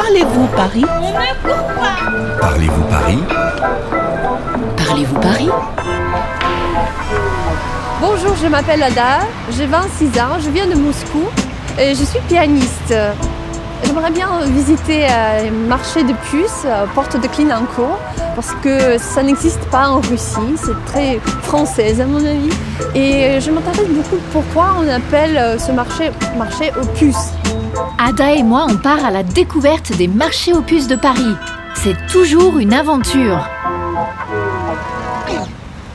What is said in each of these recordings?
Parlez-vous Paris? Parlez-vous Paris? Parlez-vous Paris? Bonjour, je m'appelle Ada, j'ai 26 ans, je viens de Moscou et je suis pianiste. J'aimerais bien visiter un marché de puces, euh, porte de Clignancourt, parce que ça n'existe pas en Russie, c'est très française à mon avis. Et je m'intéresse beaucoup pourquoi on appelle euh, ce marché marché aux puces. Ada et moi, on part à la découverte des marchés aux puces de Paris. C'est toujours une aventure.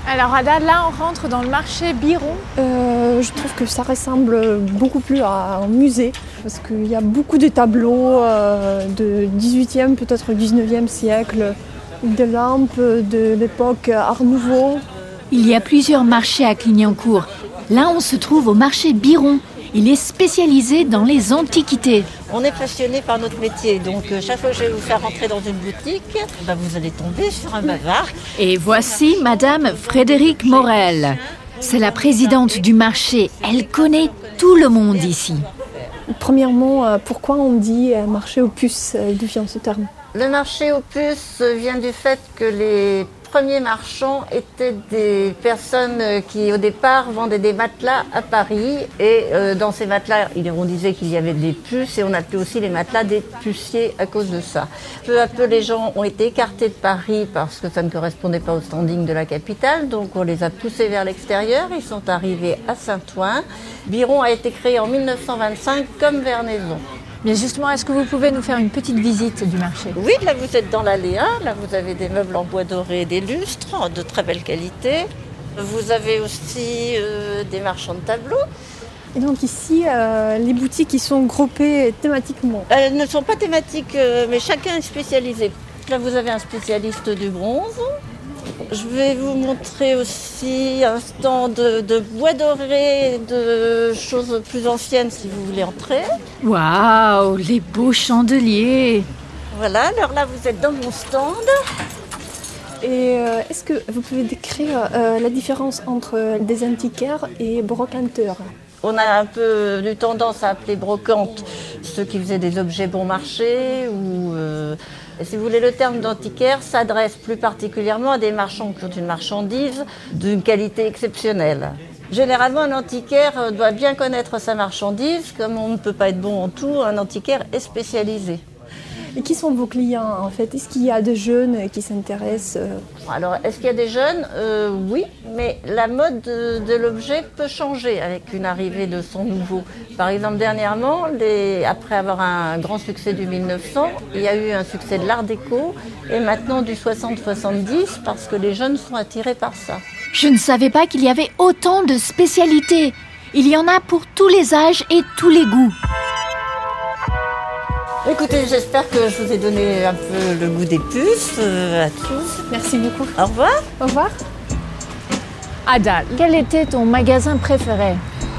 Alors Ada, là on rentre dans le marché Biron. Euh, je trouve que ça ressemble beaucoup plus à un musée, parce qu'il y a beaucoup de tableaux euh, de 18e, peut-être 19e siècle, des lampes de l'époque Art Nouveau. Il y a plusieurs marchés à Clignancourt. Là, on se trouve au marché Biron. Il est spécialisé dans les antiquités. On est passionné par notre métier, donc euh, chaque fois que je vais vous faire rentrer dans une boutique, bah, vous allez tomber sur un bavard. Et voici Madame Frédérique Morel. C'est la présidente du marché. Elle connaît tout le monde ici. Premièrement, euh, pourquoi on dit euh, marché aux puces D'où vient ce terme? Le marché aux puces vient du fait que les premiers marchands étaient des personnes euh, qui au départ vendaient des matelas à Paris et euh, dans ces matelas, on disait qu'il y avait des puces et on appelait aussi les matelas des puciers à cause de ça. Peu à peu, les gens ont été écartés de Paris parce que ça ne correspondait pas au standing de la capitale, donc on les a poussés vers l'extérieur. Ils sont arrivés à Saint-Ouen. Biron a été créé en 1925 comme Vernaison. Mais justement, est-ce que vous pouvez nous faire une petite visite du marché? Oui, là vous êtes dans l'allée 1, là vous avez des meubles en bois doré et des lustres de très belle qualité. Vous avez aussi euh, des marchands de tableaux. Et donc ici, euh, les boutiques ils sont groupées thématiquement. Elles ne sont pas thématiques, euh, mais chacun est spécialisé. Là vous avez un spécialiste du bronze. Je vais vous montrer aussi un stand de, de bois doré, de choses plus anciennes si vous voulez entrer. Waouh, les beaux chandeliers. Voilà, alors là vous êtes dans mon stand. Et euh, est-ce que vous pouvez décrire euh, la différence entre des antiquaires et brocanteurs On a un peu eu tendance à appeler brocante ceux qui faisaient des objets bon marché ou euh, si vous voulez le terme d'antiquaire s'adresse plus particulièrement à des marchands qui ont une marchandise d'une qualité exceptionnelle. Généralement, un antiquaire doit bien connaître sa marchandise. Comme on ne peut pas être bon en tout, un antiquaire est spécialisé. Et qui sont vos clients en fait? Est-ce qu'il y a des jeunes qui s'intéressent euh, Alors, est-ce qu'il y a des jeunes? Euh, Oui, mais la mode de, de l'objet peut changer avec une arrivée de son nouveau. Par exemple, dernièrement, les- après avoir un grand succès du 1900, il y a eu un succès de l'art déco et maintenant du 60-70 parce que les jeunes sont attirés par ça. Je ne savais pas qu'il y avait autant de spécialités. Il y en a pour tous les âges et tous les goûts. Écoutez, j'espère que je vous ai donné un peu le goût des puces euh, à tous. Merci beaucoup. Au revoir. Au revoir. Ada, quel était ton magasin préféré?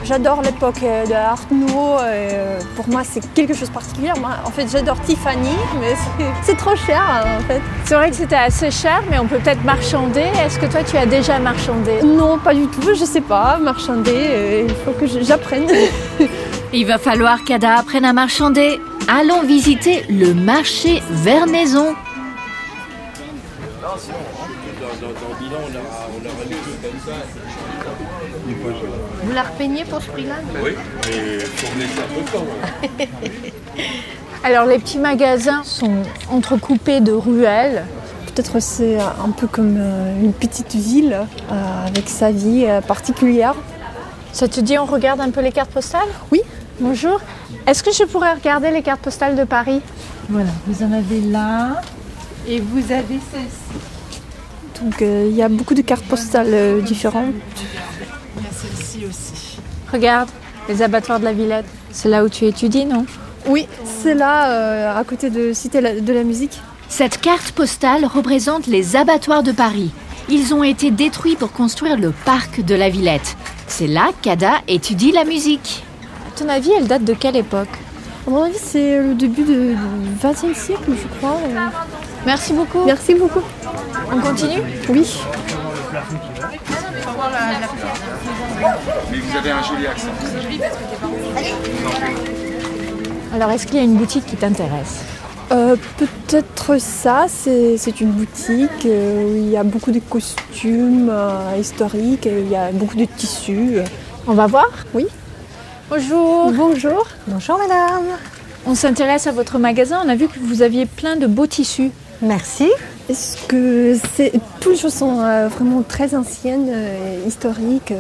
J'adore l'époque euh, de Art Nouveau. euh, pour moi, c'est quelque chose de particulier. Moi, en fait, j'adore Tiffany, mais c'est- trop cher hein, en fait. C'est vrai que c'était assez cher, mais on peut peut-être marchander. Est-ce que toi tu as déjà marchandé? Non, pas du tout. Je sais pas marchander. il faut que j'apprenne. Il va falloir qu'Ada apprenne à marchander. Allons visiter le marché Vernaison. Vous la repeignez pour ce prix-là Alors les petits magasins sont entrecoupés de ruelles. Peut-être c'est un peu comme euh, une petite ville euh, avec sa vie euh, particulière. Ça te dit on regarde un peu les cartes postales? Oui. Bonjour. Est-ce que je pourrais regarder les cartes postales de Paris? Voilà, vous en avez là et vous avez celle-ci. Donc euh, il y a beaucoup de cartes postales euh, différentes. Il y a celle-ci aussi. Regarde, les abattoirs de la Villette. C'est là où tu étudies, non? Oui, c'est là, euh, à côté de Cité de la musique. Cette carte postale représente les abattoirs de Paris. Ils ont été détruits pour construire le parc de la Villette. C'est là qu'Ada étudie la musique. À ton avis, elle date de quelle époque? À mon avis, c'est le début du XXe siècle, je crois. euh. Merci beaucoup. Merci beaucoup. On continue? Oui. Mais vous avez un joli accent. Alors, est-ce qu'il y a une boutique qui t'intéresse? Euh, peut-être ça, c'est une boutique euh, où il y a beaucoup de costumes historiques, et il y a beaucoup de tissus. On va voir? Oui. Bonjour. Bonjour. Bonjour madame. On s'intéresse à votre magasin, on a vu que vous aviez plein de beaux tissus. Merci. Est-ce que c'est toutes les choses sont vraiment très anciennes, historiques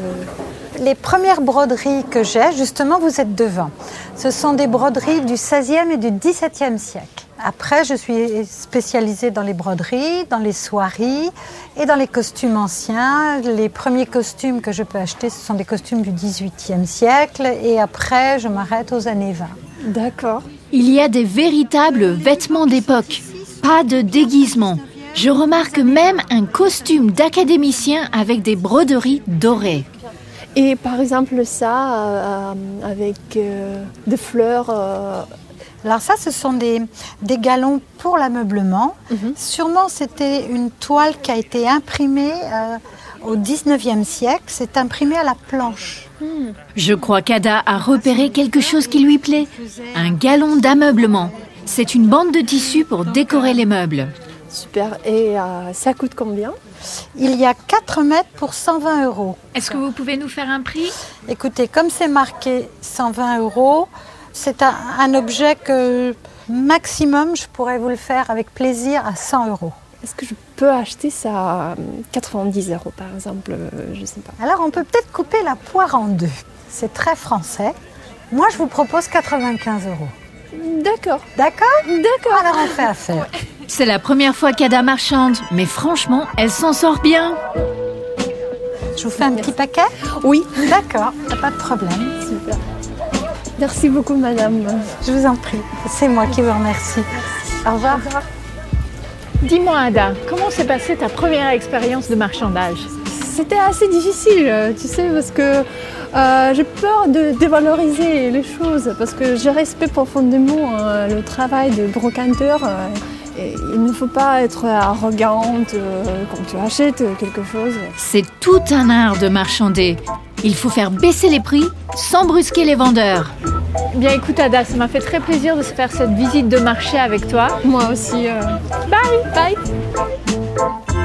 Les premières broderies que j'ai, justement, vous êtes devant. Ce sont des broderies du 16e et du 17e siècle. Après, je suis spécialisée dans les broderies, dans les soieries et dans les costumes anciens. Les premiers costumes que je peux acheter, ce sont des costumes du 18e siècle et après, je m'arrête aux années 20. D'accord. Il y a des véritables vêtements d'époque, pas de déguisement. Je remarque même un costume d'académicien avec des broderies dorées. Et par exemple ça, euh, avec euh, des fleurs euh, alors ça, ce sont des, des galons pour l'ameublement. Mhm. Sûrement, c'était une toile qui a été imprimée euh, au 19e siècle. C'est imprimé à la planche. Hmm. Je crois qu'Ada a repéré quelque chose qui lui plaît. Un galon d'ameublement. C'est une bande de tissu pour décorer les meubles. Super. Et euh, ça coûte combien? Il y a 4 mètres pour 120 euros. Est-ce que vous pouvez nous faire un prix? Écoutez, comme c'est marqué 120 euros, c'est un, objet que maximum je pourrais vous le faire avec plaisir à 100 euros. Est-ce que je peux acheter ça à 90 euros par exemple euh, Je sais pas. Alors on peut peut-être couper la poire en deux. C'est très français. Moi je vous propose 95 euros. D'accord. D'accord? D'accord. Alors on fait affaire. C'est la première fois qu'Ada marchande, mais franchement, elle s'en sort bien. Je vous fais un petit paquet Oui. D'accord, pas de problème. Super. Merci beaucoup, madame. Je vous en prie. C'est moi qui vous remercie. Au revoir. Dis-moi, Ada, comment s'est passée ta première expérience de marchandage? C'était assez difficile, tu sais, parce que euh, j'ai peur de dévaloriser les choses, parce que je respecte profondément euh, le travail de brocanteur. Euh, il ne faut pas être arrogante quand tu achètes quelque chose. C'est tout un art de marchander. Il faut faire baisser les prix sans brusquer les vendeurs. Bien écoute Ada, ça m'a fait très plaisir de se faire cette visite de marché avec toi. Moi aussi. Bye Bye